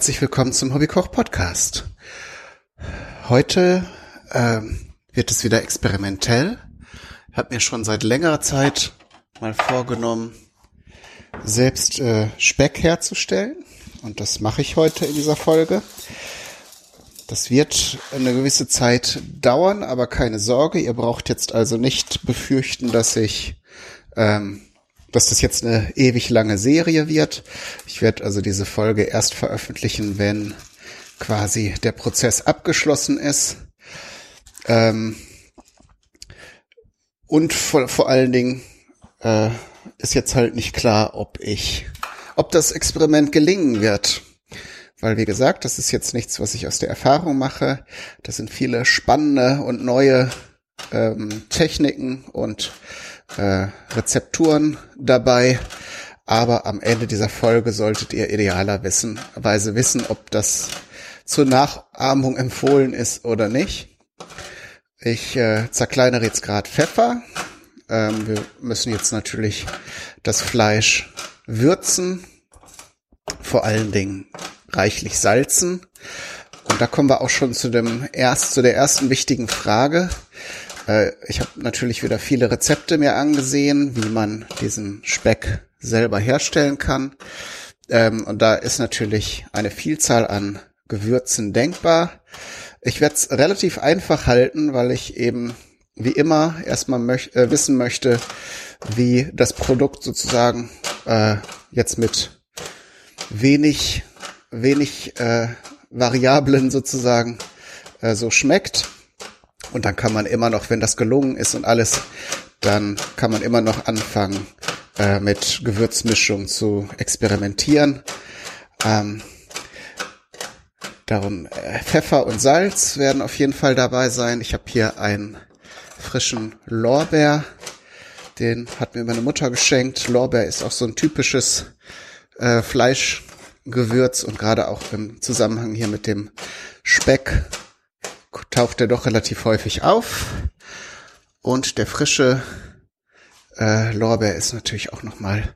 herzlich willkommen zum Hobbykoch Podcast. Heute ähm, wird es wieder experimentell. Ich habe mir schon seit längerer Zeit mal vorgenommen, selbst äh, Speck herzustellen. Und das mache ich heute in dieser Folge. Das wird eine gewisse Zeit dauern, aber keine Sorge. Ihr braucht jetzt also nicht befürchten, dass ich ähm, dass das jetzt eine ewig lange Serie wird. Ich werde also diese Folge erst veröffentlichen, wenn quasi der Prozess abgeschlossen ist. Ähm und vor, vor allen Dingen äh, ist jetzt halt nicht klar, ob ich, ob das Experiment gelingen wird. Weil, wie gesagt, das ist jetzt nichts, was ich aus der Erfahrung mache. Das sind viele spannende und neue ähm, Techniken und äh, Rezepturen dabei. Aber am Ende dieser Folge solltet ihr idealerweise wissen, ob das zur Nachahmung empfohlen ist oder nicht. Ich äh, zerkleinere jetzt gerade Pfeffer. Ähm, wir müssen jetzt natürlich das Fleisch würzen, vor allen Dingen reichlich salzen. Und da kommen wir auch schon zu dem erst zu der ersten wichtigen Frage. Äh, ich habe natürlich wieder viele Rezepte mir angesehen, wie man diesen Speck selber herstellen kann. Ähm, und da ist natürlich eine Vielzahl an Gewürzen denkbar. Ich werde es relativ einfach halten, weil ich eben wie immer erstmal möch äh, wissen möchte, wie das Produkt sozusagen äh, jetzt mit wenig, wenig äh, Variablen sozusagen äh, so schmeckt. Und dann kann man immer noch, wenn das gelungen ist und alles, dann kann man immer noch anfangen, äh, mit Gewürzmischung zu experimentieren. Ähm, darum äh, Pfeffer und Salz werden auf jeden Fall dabei sein. Ich habe hier einen frischen Lorbeer. Den hat mir meine Mutter geschenkt. Lorbeer ist auch so ein typisches äh, Fleischgewürz und gerade auch im Zusammenhang hier mit dem Speck taucht er doch relativ häufig auf. Und der frische äh, Lorbeer ist natürlich auch nochmal,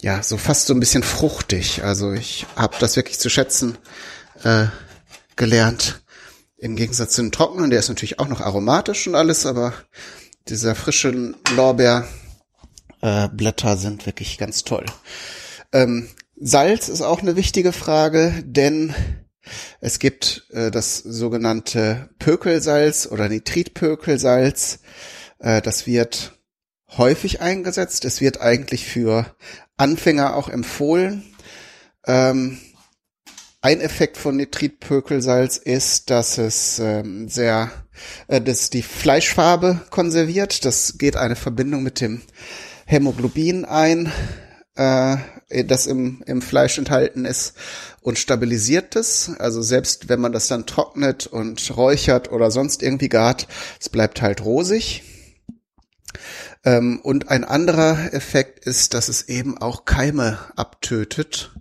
ja, so fast so ein bisschen fruchtig. Also ich habe das wirklich zu schätzen äh, gelernt. Im Gegensatz zu den trockenen, der ist natürlich auch noch aromatisch und alles, aber dieser frische Lorbeerblätter äh, sind wirklich ganz toll. Ähm, Salz ist auch eine wichtige Frage, denn es gibt äh, das sogenannte Pökelsalz oder Nitritpökelsalz. Äh, das wird häufig eingesetzt. Es wird eigentlich für Anfänger auch empfohlen. Ähm, ein Effekt von Nitritpökelsalz ist, dass es ähm, sehr, äh, dass die Fleischfarbe konserviert. Das geht eine Verbindung mit dem Hämoglobin ein, äh, das im, im Fleisch enthalten ist und stabilisiert es. Also selbst wenn man das dann trocknet und räuchert oder sonst irgendwie gart, es bleibt halt rosig. Ähm, und ein anderer Effekt ist, dass es eben auch Keime abtötet.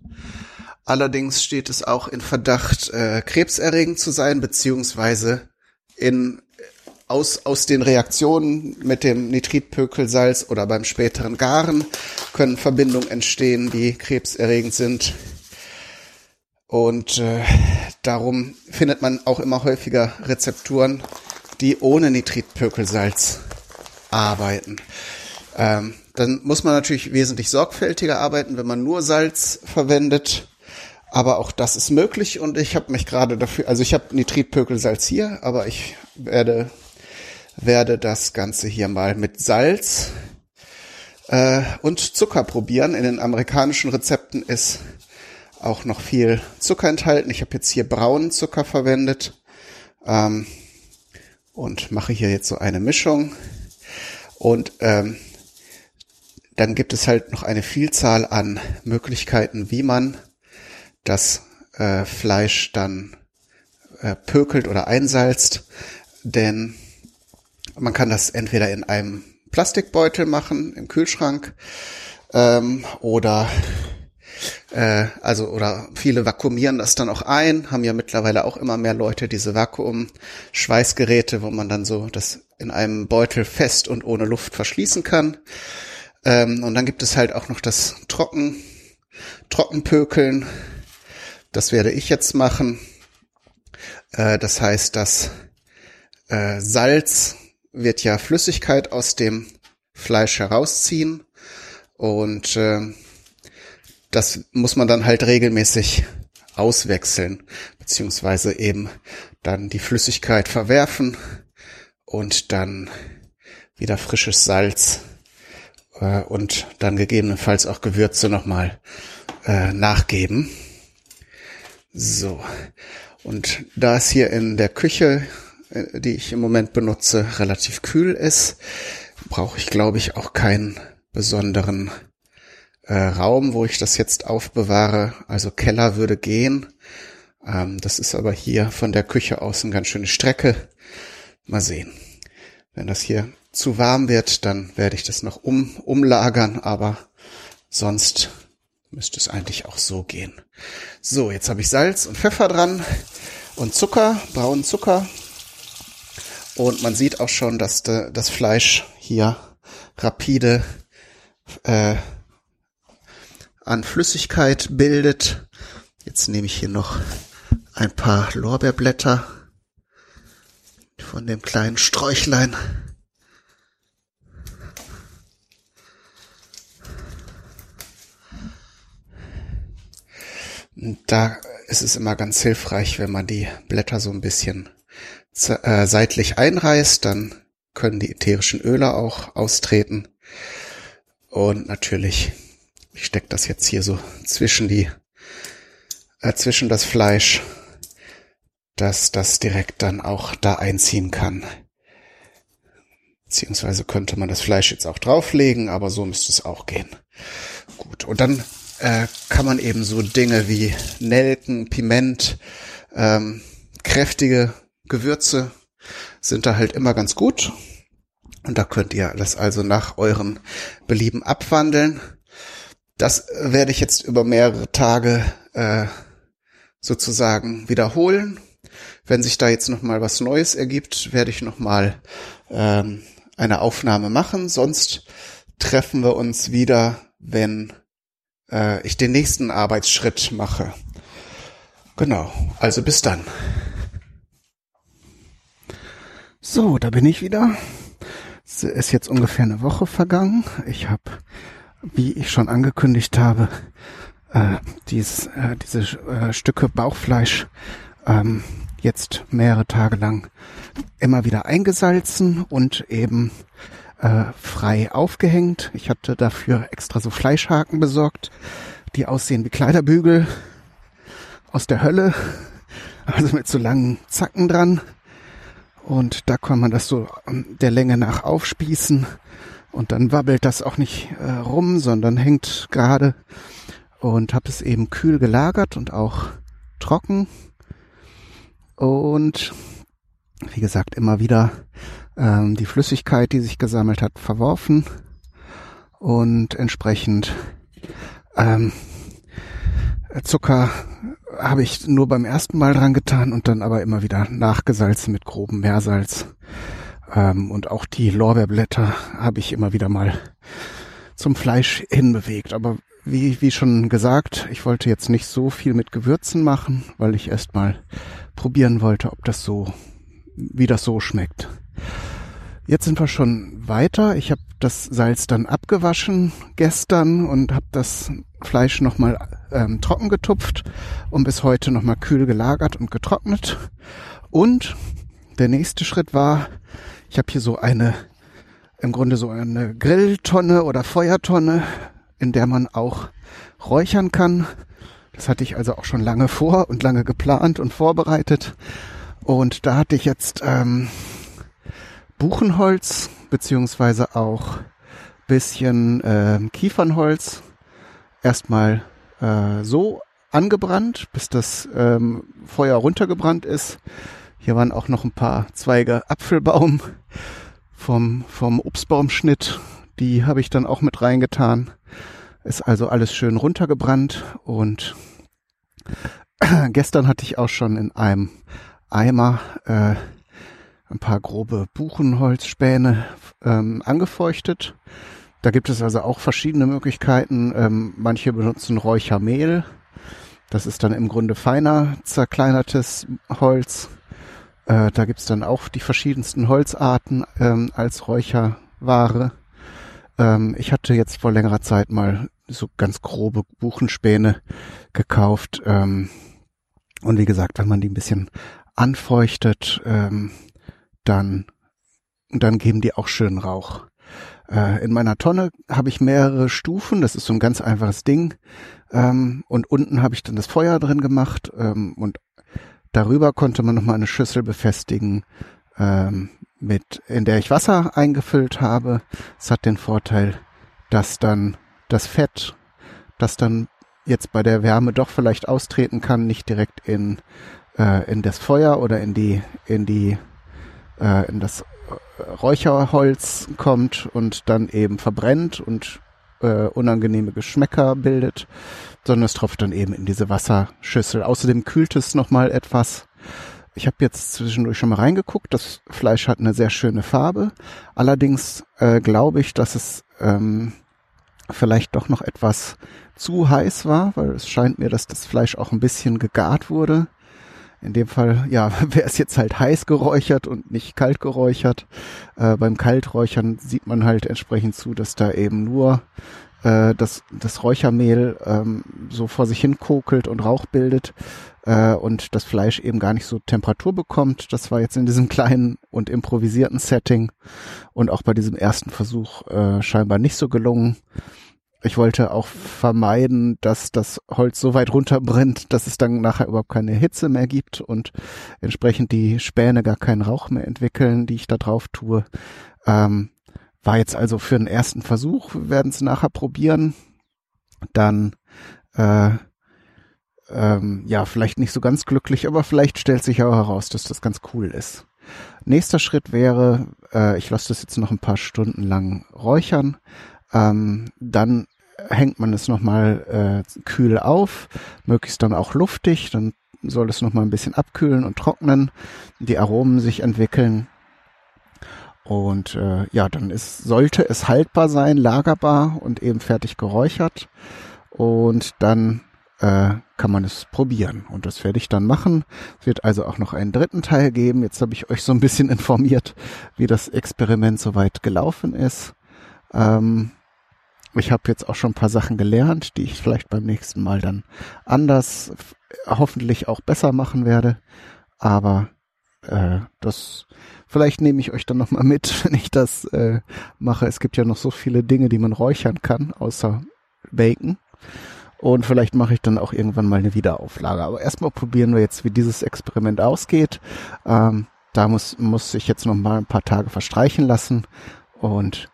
Allerdings steht es auch in Verdacht, äh, krebserregend zu sein, beziehungsweise in aus, aus den Reaktionen mit dem Nitritpökelsalz oder beim späteren Garen können Verbindungen entstehen, die krebserregend sind. Und äh, darum findet man auch immer häufiger Rezepturen, die ohne Nitritpökelsalz arbeiten. Ähm, dann muss man natürlich wesentlich sorgfältiger arbeiten, wenn man nur Salz verwendet. Aber auch das ist möglich und ich habe mich gerade dafür, also ich habe Nitritpökelsalz hier, aber ich werde werde das Ganze hier mal mit Salz äh, und Zucker probieren. In den amerikanischen Rezepten ist auch noch viel Zucker enthalten. Ich habe jetzt hier braunen Zucker verwendet ähm, und mache hier jetzt so eine Mischung. Und ähm, dann gibt es halt noch eine Vielzahl an Möglichkeiten, wie man das äh, Fleisch dann äh, pökelt oder einsalzt. Denn man kann das entweder in einem Plastikbeutel machen, im Kühlschrank, ähm, oder äh, also oder viele vakuumieren das dann auch ein, haben ja mittlerweile auch immer mehr Leute diese Vakuum-Schweißgeräte, wo man dann so das in einem Beutel fest und ohne Luft verschließen kann. Ähm, und dann gibt es halt auch noch das Trocken, Trockenpökeln. das werde ich jetzt machen. Äh, das heißt, das äh, Salz wird ja Flüssigkeit aus dem Fleisch herausziehen und äh, das muss man dann halt regelmäßig auswechseln, beziehungsweise eben dann die Flüssigkeit verwerfen und dann wieder frisches Salz äh, und dann gegebenenfalls auch Gewürze nochmal äh, nachgeben. So. Und da es hier in der Küche, die ich im Moment benutze, relativ kühl ist, brauche ich, glaube ich, auch keinen besonderen äh, Raum, wo ich das jetzt aufbewahre. Also Keller würde gehen. Ähm, das ist aber hier von der Küche aus eine ganz schöne Strecke. Mal sehen. Wenn das hier zu warm wird, dann werde ich das noch um, umlagern, aber sonst müsste es eigentlich auch so gehen. So, jetzt habe ich Salz und Pfeffer dran und Zucker, braunen Zucker. Und man sieht auch schon, dass de, das Fleisch hier rapide äh, an Flüssigkeit bildet. Jetzt nehme ich hier noch ein paar Lorbeerblätter von dem kleinen Sträuchlein. Da ist es immer ganz hilfreich, wenn man die Blätter so ein bisschen äh, seitlich einreißt, dann können die ätherischen Öle auch austreten. Und natürlich, ich stecke das jetzt hier so zwischen die, äh, zwischen das Fleisch, dass das direkt dann auch da einziehen kann. Beziehungsweise könnte man das Fleisch jetzt auch drauflegen, aber so müsste es auch gehen. Gut, und dann äh, kann man eben so Dinge wie Nelken, Piment, ähm, kräftige Gewürze sind da halt immer ganz gut. Und da könnt ihr das also nach euren Belieben abwandeln. Das werde ich jetzt über mehrere Tage äh, sozusagen wiederholen. Wenn sich da jetzt noch mal was Neues ergibt, werde ich noch mal ähm, eine Aufnahme machen. Sonst treffen wir uns wieder, wenn äh, ich den nächsten Arbeitsschritt mache. Genau, also bis dann. So, da bin ich wieder. Es ist jetzt ungefähr eine Woche vergangen. Ich habe, wie ich schon angekündigt habe, äh, dieses, äh, diese äh, Stücke Bauchfleisch ähm, jetzt mehrere Tage lang immer wieder eingesalzen und eben äh, frei aufgehängt. Ich hatte dafür extra so Fleischhaken besorgt, die aussehen wie Kleiderbügel aus der Hölle, also mit so langen Zacken dran. Und da kann man das so der Länge nach aufspießen. Und dann wabbelt das auch nicht äh, rum, sondern hängt gerade. Und habe es eben kühl gelagert und auch trocken. Und wie gesagt immer wieder ähm, die Flüssigkeit, die sich gesammelt hat, verworfen. Und entsprechend ähm, Zucker habe ich nur beim ersten Mal dran getan und dann aber immer wieder nachgesalzen mit grobem Meersalz. Ähm, und auch die Lorbeerblätter habe ich immer wieder mal zum Fleisch hinbewegt. Aber wie, wie schon gesagt, ich wollte jetzt nicht so viel mit Gewürzen machen, weil ich erst mal probieren wollte, ob das so, wie das so schmeckt. Jetzt sind wir schon weiter. Ich habe das Salz dann abgewaschen gestern und habe das Fleisch nochmal ähm, trocken getupft und bis heute nochmal kühl gelagert und getrocknet. Und der nächste Schritt war, ich habe hier so eine, im Grunde so eine Grilltonne oder Feuertonne, in der man auch räuchern kann. Das hatte ich also auch schon lange vor und lange geplant und vorbereitet. Und da hatte ich jetzt ähm, Buchenholz beziehungsweise auch bisschen äh, Kiefernholz erstmal äh, so angebrannt, bis das ähm, Feuer runtergebrannt ist. Hier waren auch noch ein paar Zweige Apfelbaum vom, vom Obstbaumschnitt. Die habe ich dann auch mit reingetan. Ist also alles schön runtergebrannt und gestern hatte ich auch schon in einem Eimer äh, ein paar grobe Buchenholzspäne ähm, angefeuchtet. Da gibt es also auch verschiedene Möglichkeiten. Ähm, manche benutzen Räuchermehl. Das ist dann im Grunde feiner zerkleinertes Holz. Äh, da gibt's dann auch die verschiedensten Holzarten ähm, als Räucherware. Ähm, ich hatte jetzt vor längerer Zeit mal so ganz grobe Buchenspäne gekauft. Ähm, und wie gesagt, wenn man die ein bisschen anfeuchtet, ähm, dann, dann geben die auch schön Rauch. Äh, in meiner Tonne habe ich mehrere Stufen. Das ist so ein ganz einfaches Ding. Ähm, und unten habe ich dann das Feuer drin gemacht. Ähm, und darüber konnte man nochmal eine Schüssel befestigen, ähm, mit, in der ich Wasser eingefüllt habe. Es hat den Vorteil, dass dann das Fett, das dann jetzt bei der Wärme doch vielleicht austreten kann, nicht direkt in, äh, in das Feuer oder in die, in die, äh, in das Räucherholz kommt und dann eben verbrennt und äh, unangenehme Geschmäcker bildet, sondern es tropft dann eben in diese Wasserschüssel. Außerdem kühlt es nochmal etwas. Ich habe jetzt zwischendurch schon mal reingeguckt. Das Fleisch hat eine sehr schöne Farbe. Allerdings äh, glaube ich, dass es ähm, vielleicht doch noch etwas zu heiß war, weil es scheint mir, dass das Fleisch auch ein bisschen gegart wurde. In dem Fall, ja, wäre es jetzt halt heiß geräuchert und nicht kalt geräuchert. Äh, beim Kalträuchern sieht man halt entsprechend zu, dass da eben nur äh, das, das Räuchermehl ähm, so vor sich hin kokelt und Rauch bildet äh, und das Fleisch eben gar nicht so Temperatur bekommt. Das war jetzt in diesem kleinen und improvisierten Setting und auch bei diesem ersten Versuch äh, scheinbar nicht so gelungen. Ich wollte auch vermeiden, dass das Holz so weit runterbrennt, dass es dann nachher überhaupt keine Hitze mehr gibt und entsprechend die Späne gar keinen Rauch mehr entwickeln, die ich da drauf tue. Ähm, war jetzt also für den ersten Versuch, wir werden es nachher probieren. Dann äh, ähm, ja, vielleicht nicht so ganz glücklich, aber vielleicht stellt sich auch heraus, dass das ganz cool ist. Nächster Schritt wäre, äh, ich lasse das jetzt noch ein paar Stunden lang räuchern. Ähm, dann hängt man es nochmal äh, kühl auf, möglichst dann auch luftig, dann soll es nochmal ein bisschen abkühlen und trocknen, die Aromen sich entwickeln. Und äh, ja, dann ist, sollte es haltbar sein, lagerbar und eben fertig geräuchert. Und dann äh, kann man es probieren. Und das werde ich dann machen. Es wird also auch noch einen dritten Teil geben. Jetzt habe ich euch so ein bisschen informiert, wie das Experiment soweit gelaufen ist. Ähm, ich habe jetzt auch schon ein paar Sachen gelernt, die ich vielleicht beim nächsten Mal dann anders, hoffentlich auch besser machen werde. Aber äh, das vielleicht nehme ich euch dann noch mal mit, wenn ich das äh, mache. Es gibt ja noch so viele Dinge, die man räuchern kann, außer Bacon. Und vielleicht mache ich dann auch irgendwann mal eine Wiederauflage. Aber erstmal probieren wir jetzt, wie dieses Experiment ausgeht. Ähm, da muss, muss ich jetzt noch mal ein paar Tage verstreichen lassen. Und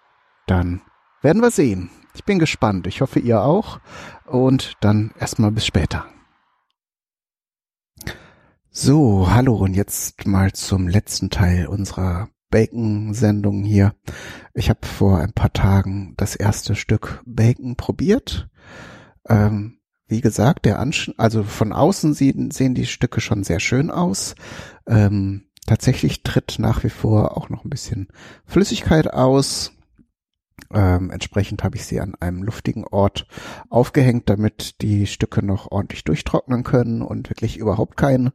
dann werden wir sehen. Ich bin gespannt. Ich hoffe, ihr auch. Und dann erstmal bis später. So, hallo und jetzt mal zum letzten Teil unserer Bacon-Sendung hier. Ich habe vor ein paar Tagen das erste Stück Bacon probiert. Ähm, wie gesagt, der Ansch also von außen sehen, sehen die Stücke schon sehr schön aus. Ähm, tatsächlich tritt nach wie vor auch noch ein bisschen Flüssigkeit aus. Ähm, entsprechend habe ich sie an einem luftigen Ort aufgehängt, damit die Stücke noch ordentlich durchtrocknen können und wirklich überhaupt keine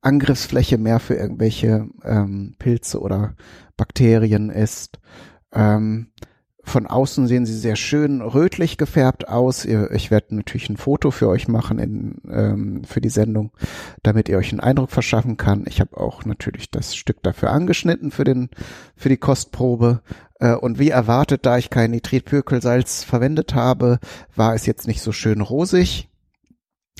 Angriffsfläche mehr für irgendwelche ähm, Pilze oder Bakterien ist. Ähm, von außen sehen sie sehr schön rötlich gefärbt aus. Ich werde natürlich ein Foto für euch machen in, ähm, für die Sendung, damit ihr euch einen Eindruck verschaffen kann. Ich habe auch natürlich das Stück dafür angeschnitten für den für die Kostprobe. Äh, und wie erwartet, da ich kein Nitritpökelsalz verwendet habe, war es jetzt nicht so schön rosig.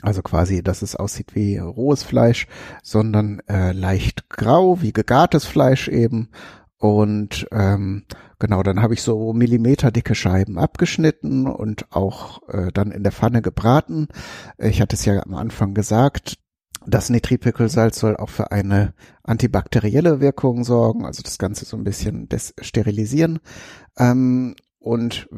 Also quasi, dass es aussieht wie rohes Fleisch, sondern äh, leicht grau, wie gegartes Fleisch eben. Und ähm, genau, dann habe ich so millimeterdicke Scheiben abgeschnitten und auch äh, dann in der Pfanne gebraten. Ich hatte es ja am Anfang gesagt, das Nitripickelsalz soll auch für eine antibakterielle Wirkung sorgen, also das Ganze so ein bisschen sterilisieren. Ähm, und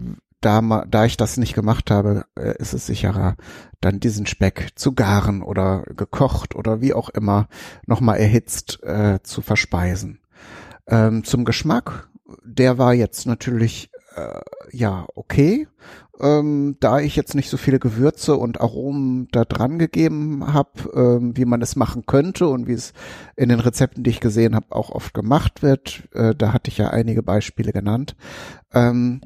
da, da ich das nicht gemacht habe, äh, ist es sicherer, dann diesen Speck zu garen oder gekocht oder wie auch immer nochmal erhitzt äh, zu verspeisen. Ähm, zum Geschmack, der war jetzt natürlich äh, ja okay. Ähm, da ich jetzt nicht so viele Gewürze und Aromen da dran gegeben habe, ähm, wie man es machen könnte und wie es in den Rezepten, die ich gesehen habe, auch oft gemacht wird, äh, da hatte ich ja einige Beispiele genannt. Ähm,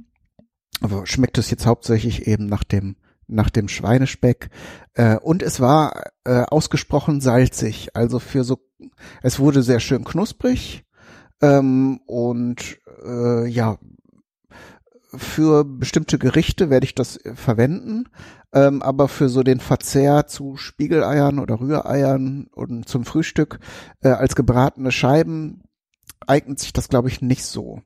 schmeckt es jetzt hauptsächlich eben nach dem nach dem Schweinespeck äh, und es war äh, ausgesprochen salzig, also für so es wurde sehr schön knusprig ähm, und äh, ja für bestimmte Gerichte werde ich das verwenden, ähm, aber für so den Verzehr zu Spiegeleiern oder Rühreiern und zum Frühstück äh, als gebratene Scheiben eignet sich das, glaube ich, nicht so.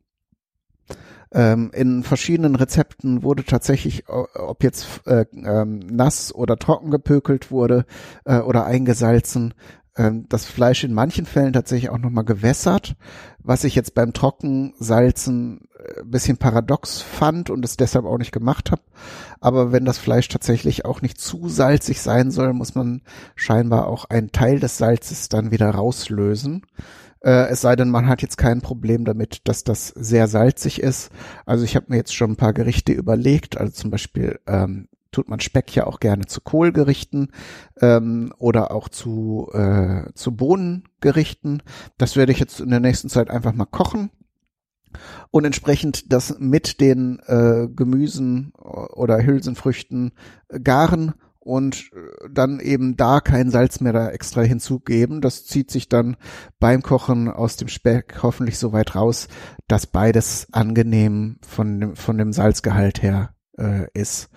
Ähm, in verschiedenen Rezepten wurde tatsächlich, ob jetzt äh, ähm, nass oder trocken gepökelt wurde äh, oder eingesalzen, das Fleisch in manchen Fällen tatsächlich auch nochmal gewässert, was ich jetzt beim Trockensalzen ein äh, bisschen paradox fand und es deshalb auch nicht gemacht habe. Aber wenn das Fleisch tatsächlich auch nicht zu salzig sein soll, muss man scheinbar auch einen Teil des Salzes dann wieder rauslösen. Äh, es sei denn, man hat jetzt kein Problem damit, dass das sehr salzig ist. Also ich habe mir jetzt schon ein paar Gerichte überlegt, also zum Beispiel ähm, tut man Speck ja auch gerne zu Kohlgerichten ähm, oder auch zu, äh, zu Bohnengerichten. Das werde ich jetzt in der nächsten Zeit einfach mal kochen und entsprechend das mit den äh, Gemüsen oder Hülsenfrüchten garen und dann eben da kein Salz mehr da extra hinzugeben. Das zieht sich dann beim Kochen aus dem Speck hoffentlich so weit raus, dass beides angenehm von dem, von dem Salzgehalt her äh, ist.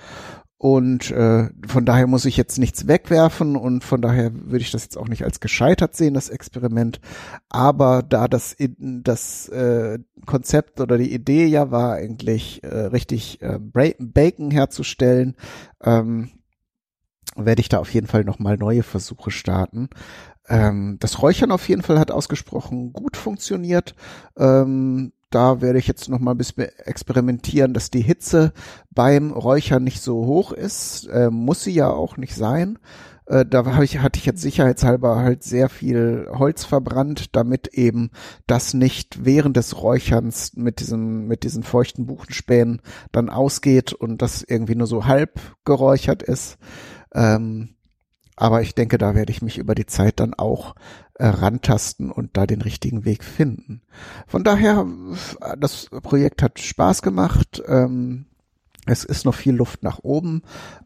Und äh, von daher muss ich jetzt nichts wegwerfen und von daher würde ich das jetzt auch nicht als gescheitert sehen, das Experiment. Aber da das, das äh, Konzept oder die Idee ja war, eigentlich äh, richtig äh, Bacon herzustellen, ähm, werde ich da auf jeden Fall nochmal neue Versuche starten. Ähm, das Räuchern auf jeden Fall hat ausgesprochen gut funktioniert. Ähm, da werde ich jetzt noch mal ein bisschen experimentieren, dass die Hitze beim Räuchern nicht so hoch ist. Äh, muss sie ja auch nicht sein. Äh, da hab ich, hatte ich jetzt sicherheitshalber halt sehr viel Holz verbrannt, damit eben das nicht während des Räucherns mit diesem, mit diesen feuchten Buchenspänen dann ausgeht und das irgendwie nur so halb geräuchert ist. Ähm, aber ich denke, da werde ich mich über die Zeit dann auch äh, rantasten und da den richtigen Weg finden. Von daher, das Projekt hat Spaß gemacht. Ähm, es ist noch viel Luft nach oben,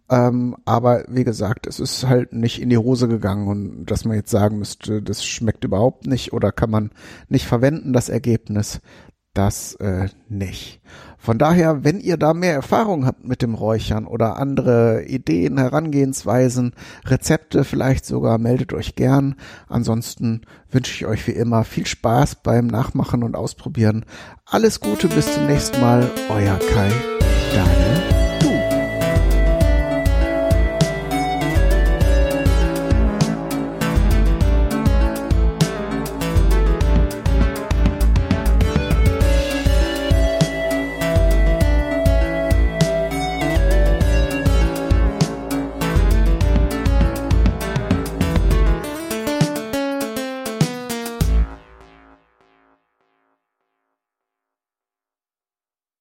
ähm, aber wie gesagt, es ist halt nicht in die Hose gegangen und dass man jetzt sagen müsste, das schmeckt überhaupt nicht oder kann man nicht verwenden, das Ergebnis das äh, nicht. Von daher, wenn ihr da mehr Erfahrung habt mit dem Räuchern oder andere Ideen, Herangehensweisen, Rezepte vielleicht sogar, meldet euch gern. Ansonsten wünsche ich euch wie immer viel Spaß beim Nachmachen und Ausprobieren. Alles Gute, bis zum nächsten Mal. Euer Kai, Daniel.